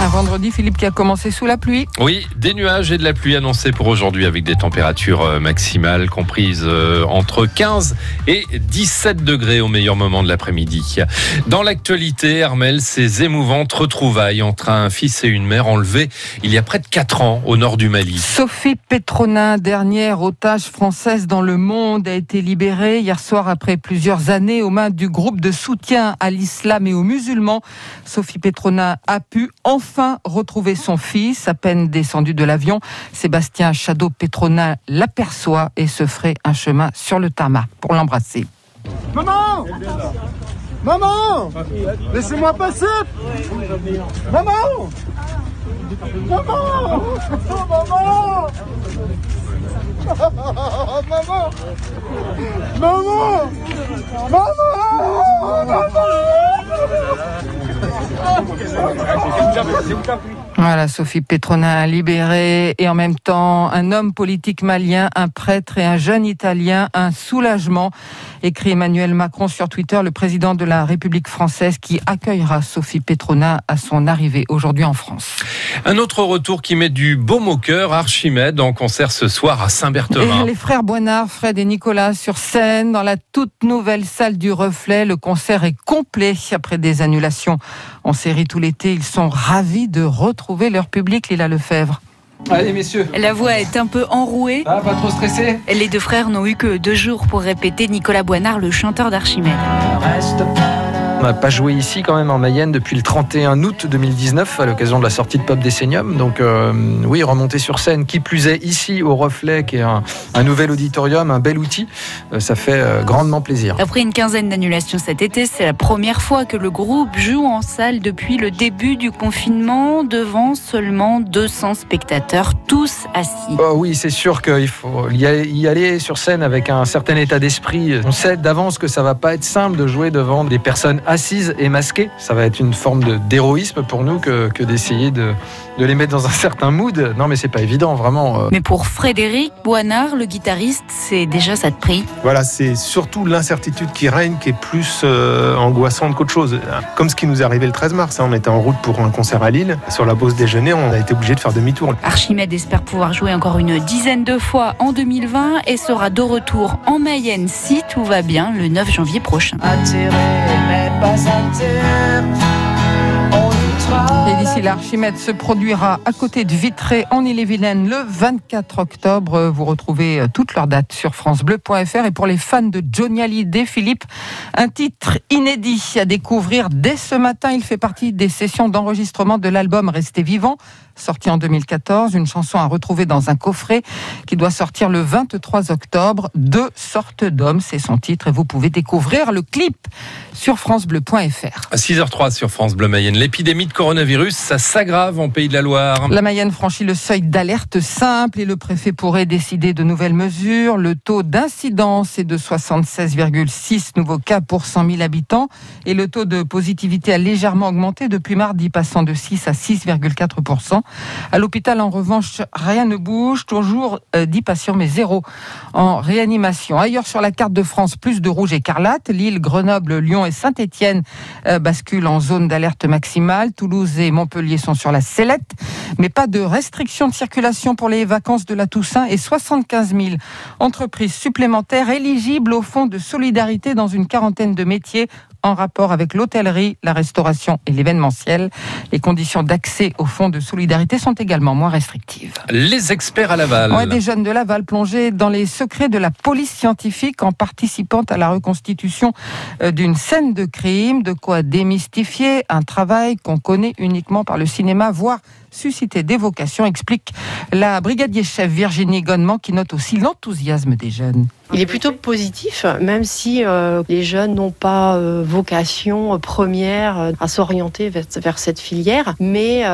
Un vendredi, Philippe, qui a commencé sous la pluie. Oui, des nuages et de la pluie annoncés pour aujourd'hui avec des températures euh, maximales comprises euh, entre 15 et 17 degrés au meilleur moment de l'après-midi. Dans l'actualité, Armel, ces émouvantes retrouvailles entre un fils et une mère enlevés il y a près de 4 ans au nord du Mali. Sophie Petronin, dernière otage française dans le monde, a été libérée hier soir après plusieurs années aux mains du groupe de soutien à l'islam et aux musulmans. Sophie Petronin a pu enfin enfin retrouver son fils. À peine descendu de l'avion, Sébastien Chadeau Petrona l'aperçoit et se ferait un chemin sur le tarmac pour l'embrasser. Maman! Maman! Laissez-moi passer! Maman! Maman! Maman! Maman! Maman! Maman c'est où voilà, Sophie Petronin libérée et en même temps un homme politique malien, un prêtre et un jeune italien, un soulagement, écrit Emmanuel Macron sur Twitter, le président de la République française qui accueillera Sophie Petronin à son arrivée aujourd'hui en France. Un autre retour qui met du baume au cœur, Archimède en concert ce soir à Saint-Berthevin. Les frères Boinard, Fred et Nicolas sur scène dans la toute nouvelle salle du Reflet. Le concert est complet après des annulations en série tout l'été. Ils sont ravis de retrouver leur public, Lila Lefebvre. Allez messieurs. La voix est un peu enrouée. Ah, pas trop stressé Les deux frères n'ont eu que deux jours pour répéter Nicolas Boinard, le chanteur d'Archimède. On n'a pas joué ici quand même en Mayenne depuis le 31 août 2019 à l'occasion de la sortie de Pop Décennium. Donc euh, oui, remonter sur scène, qui plus est ici au Reflet, qui est un, nouvel auditorium, un bel outil, euh, ça fait euh, grandement plaisir. Après une quinzaine d'annulations cet été, c'est la première fois que le groupe joue en salle depuis le début du confinement devant seulement 200 spectateurs, tous assis. Oh oui, c'est sûr qu'il faut y aller sur scène avec un certain état d'esprit. On sait d'avance que ça va pas être simple de jouer devant des personnes assises et masquées. Ça va être une forme d'héroïsme pour nous que, que d'essayer de, de, les mettre dans un certain mood. Non, mais c'est pas évident, vraiment. Euh. Mais pour Frédéric Boinard, le guitariste, c'est déjà ça de prix. Voilà, c'est surtout l'incertitude qui règne qui est plus euh, angoissante qu'autre chose. Comme ce qui nous est arrivé le 13 mars. Hein. On était en route pour un concert à Lille. Sur la pause déjeuner, on a été obligé de faire demi-tour. Archimède espère pouvoir jouer encore une dizaine de fois en 2020 et sera de retour en Mayenne si tout va bien le 9 janvier prochain. Et d'ici là, Archimède se produira à côté de Vitré en Ille-et-Vilaine le 24 octobre. Vous retrouvez euh, toutes leurs dates sur francebleu.fr. Et pour les fans de Johnny Hallyday, Philippe, un titre inédit à découvrir dès ce matin. Il fait partie des sessions d'enregistrement de l'album Restez vivant sorti en 2014, une chanson à retrouver dans un coffret qui doit sortir le 23 octobre. Deux sortes d'hommes, c'est son titre et vous pouvez découvrir le clip sur francebleu.fr. À 6h03 sur France Bleu Mayenne, l'épidémie de coronavirus, ça s'aggrave en Pays de la Loire. La Mayenne franchit le seuil d'alerte simple et le préfet pourrait décider de nouvelles mesures. Le taux d'incidence est de 76,6 nouveaux cas pour 100 000 habitants et le taux de positivité a légèrement augmenté depuis mardi, passant de 6 à 6,4 à l'hôpital, en revanche, rien ne bouge. Toujours 10 euh, patients, mais zéro en réanimation. Ailleurs sur la carte de France, plus de rouge écarlate. Lille, Grenoble, Lyon et Saint-Étienne euh, basculent en zone d'alerte maximale. Toulouse et Montpellier sont sur la sellette. Mais pas de restriction de circulation pour les vacances de la Toussaint et 75 000 entreprises supplémentaires éligibles au fonds de solidarité dans une quarantaine de métiers en rapport avec l'hôtellerie, la restauration et l'événementiel. Les conditions d'accès au fonds de solidarité sont également moins restrictives. Les experts à Laval. Ouais, des jeunes de Laval plongés dans les secrets de la police scientifique en participant à la reconstitution euh, d'une scène de crime, de quoi démystifier un travail qu'on connaît uniquement par le cinéma, voire susciter des vocations, explique la brigadier chef Virginie Gonnement qui note aussi l'enthousiasme des jeunes. Il est plutôt positif, même si euh, les jeunes n'ont pas euh, vocation première à s'orienter vers, vers, cette filière, mais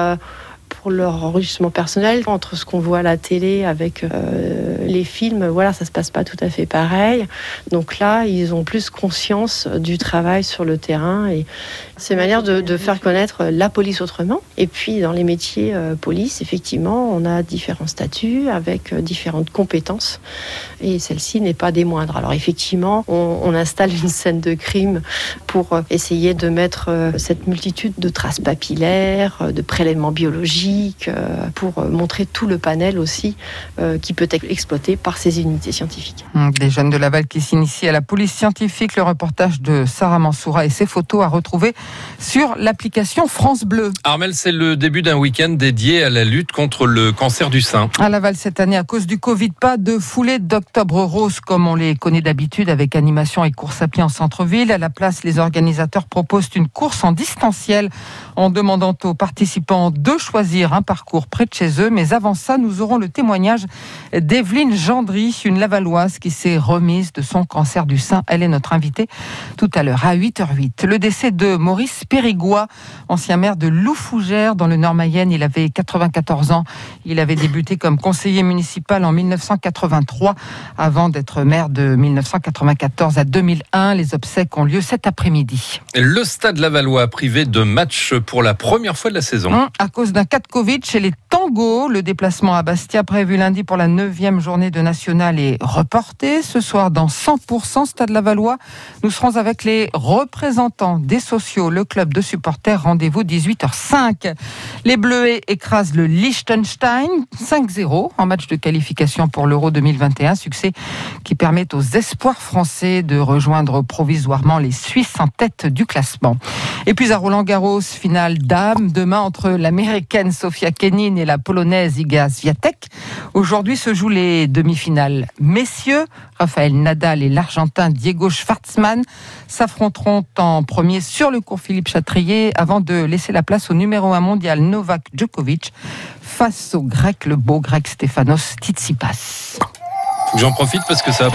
pour leur enregistrement personnel. Entre ce qu'on voit à la télé avec euh, les films, voilà, ça se passe pas tout à fait pareil. Donc là, ils ont plus conscience du travail sur le terrain et c'est une manière de, faire connaître la police autrement. Et puis dans les métiers euh, police, effectivement, on a différents statuts avec euh, différentes compétences et celle-ci n'est pas des moindres. Alors effectivement, on, installe une scène de crime pour essayer de mettre cette multitude de traces papillaires, de prélèvements biologiques, euh, pour montrer tout le panel aussi euh, qui peut être exploité par ces unités scientifiques. Hum, Des jeunes de Laval qui s'initient à la police scientifique. Le reportage de Sarah Mansoura et ses photos à retrouver sur l'application France Bleu. Armel, c'est le début d'un week-end dédié à la lutte contre le cancer du sein. À Laval cette année, à cause du Covid, pas de foulée d'octobre rose comme on les connaît d'habitude avec animation et course à pied en centre-ville. À la place, les organisateurs proposent une course en distanciel en demandant aux participants de choisir un parcours près de chez eux. Mais avant ça, nous aurons le témoignage d'Evelyne Gendry, une Lavalloise qui s'est remise de son cancer du sein. Elle est notre invitée tout à l'heure à 8h08. Le décès de Maurice Périgois, ancien maire de Loufougère dans le Nord-Mayenne. Il avait 94 ans. Il avait débuté comme conseiller municipal en 1983 avant d'être maire de 1994 à 2001. Les obsèques ont lieu cet après-midi. Le stade Lavallois privé de match pour la première fois de la saison. Hum, À cause d'un Covid chez les Tango, le déplacement à Bastia prévu lundi pour la 9e journée de nationale est reporté. Ce soir, dans 100% Stade Lavallois, nous serons avec les représentants des sociaux, le club de supporters. Rendez-vous 18h05. Les Bleuets écrasent le Liechtenstein 5-0 en match de qualification pour l'Euro 2021. Succès qui permet aux espoirs français de rejoindre provisoirement les Suisses en tête du classement. Et puis à Roland-Garros, finale dame, demain entre l'américaine Sofia Kenin et la polonaise Iga Swiatek. Aujourd'hui se jouent les demi-finales. Messieurs, Raphaël Nadal et l'argentin Diego Schwartzmann s'affronteront en premier sur le cours Philippe Chatrier avant de laisser la place au numéro 1 mondial Novak Djokovic face au grec, le beau grec Stefanos Tsitsipas. J'en profite parce que ça